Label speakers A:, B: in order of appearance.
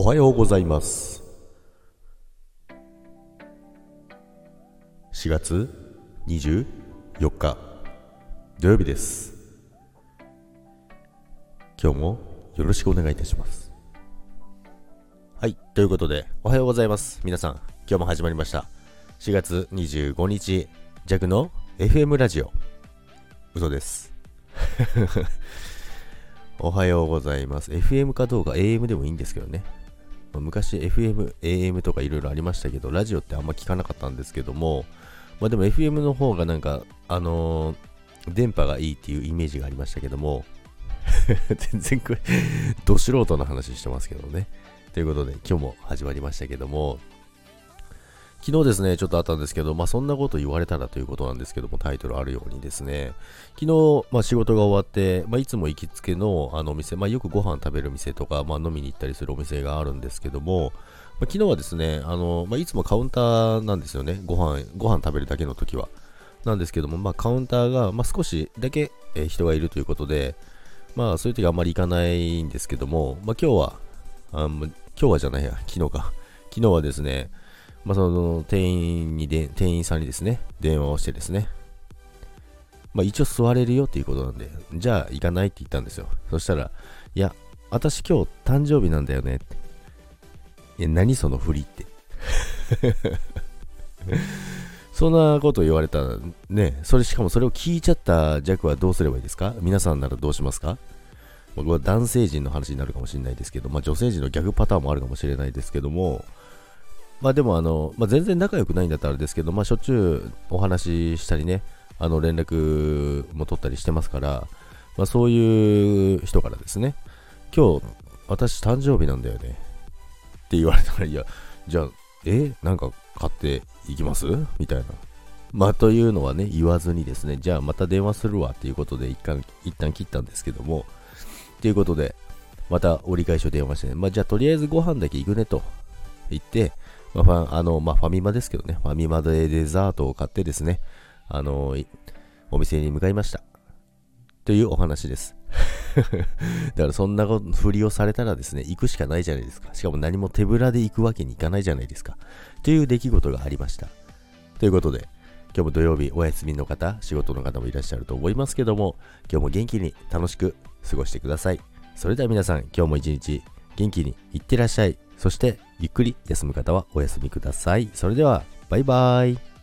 A: おはようございます。4月24日土曜日です。今日もよろしくお願いいたします。はい、ということで、おはようございます。皆さん、今日も始まりました。4月25日弱の FM ラジオ。嘘です。おはようございます。FM かどうか AM でもいいんですけどね。と昔 FM、AM とかいろいろありましたけど、ラジオってあんま聞かなかったんですけども、まあでも FM の方がなんか、あのー電波がいいっていうイメージがありましたけども、全然これ、ど素人の話してますけどね。ということで、今日も始まりましたけども、昨日ですね、ちょっとあったんですけど、まあそんなこと言われたらということなんですけども、タイトルあるようにですね、昨日、まあ仕事が終わって、まあいつも行きつけのあのお店、まあよくご飯食べる店とか、まあ飲みに行ったりするお店があるんですけども、まあ、昨日はですね、あの、まあいつもカウンターなんですよね、ご飯、ご飯食べるだけの時は。なんですけども、まあカウンターが、まあ少しだけ、え人がいるということで、まあそういう時はあんまり行かないんですけども、まあ今日は、あ今日はじゃないや、昨日か。昨日はですね、まあ、その店員にで、店員さんにですね、電話をしてですね、まあ、一応座れるよっていうことなんで、じゃあ行かないって言ったんですよ。そしたら、いや、私今日誕生日なんだよねって。いや、何その振りって。そんなこと言われたら、ね、それしかもそれを聞いちゃった弱はどうすればいいですか？皆さんならどうしますか？僕は男性陣の話になるかもしれないですけど、まあ、女性陣の逆パターンもあるかもしれないですけども、まあでもあの、まあ、全然仲良くないんだったらあれですけど、まあしょっちゅうお話ししたりね、あの連絡も取ったりしてますから、まあそういう人からですね、今日私誕生日なんだよねって言われたら、いや、じゃあ、えなんか買っていきます？みたいな。まあというのはね、言わずにですね、じゃあまた電話するわっていうことで一旦、一旦切ったんですけども、ということで、また折り返しを電話してね、まあじゃあとりあえずご飯だけ行くねと言って、まあ、ファあの、まあ、ファミマですけどね、ファミマでデザートを買ってですね、あの、お店に向かいました。というお話です。だからそんなふりをされたらですね、行くしかないじゃないですか。しかも何も手ぶらで行くわけにいかないじゃないですか。という出来事がありました。ということで、今日も土曜日お休みの方、仕事の方もいらっしゃると思いますけども、今日も元気に楽しく過ごしてください。それでは皆さん、今日も一日元気にいってらっしゃい。そして、ゆっくり休む方はお休みください。それでは、バイバイ。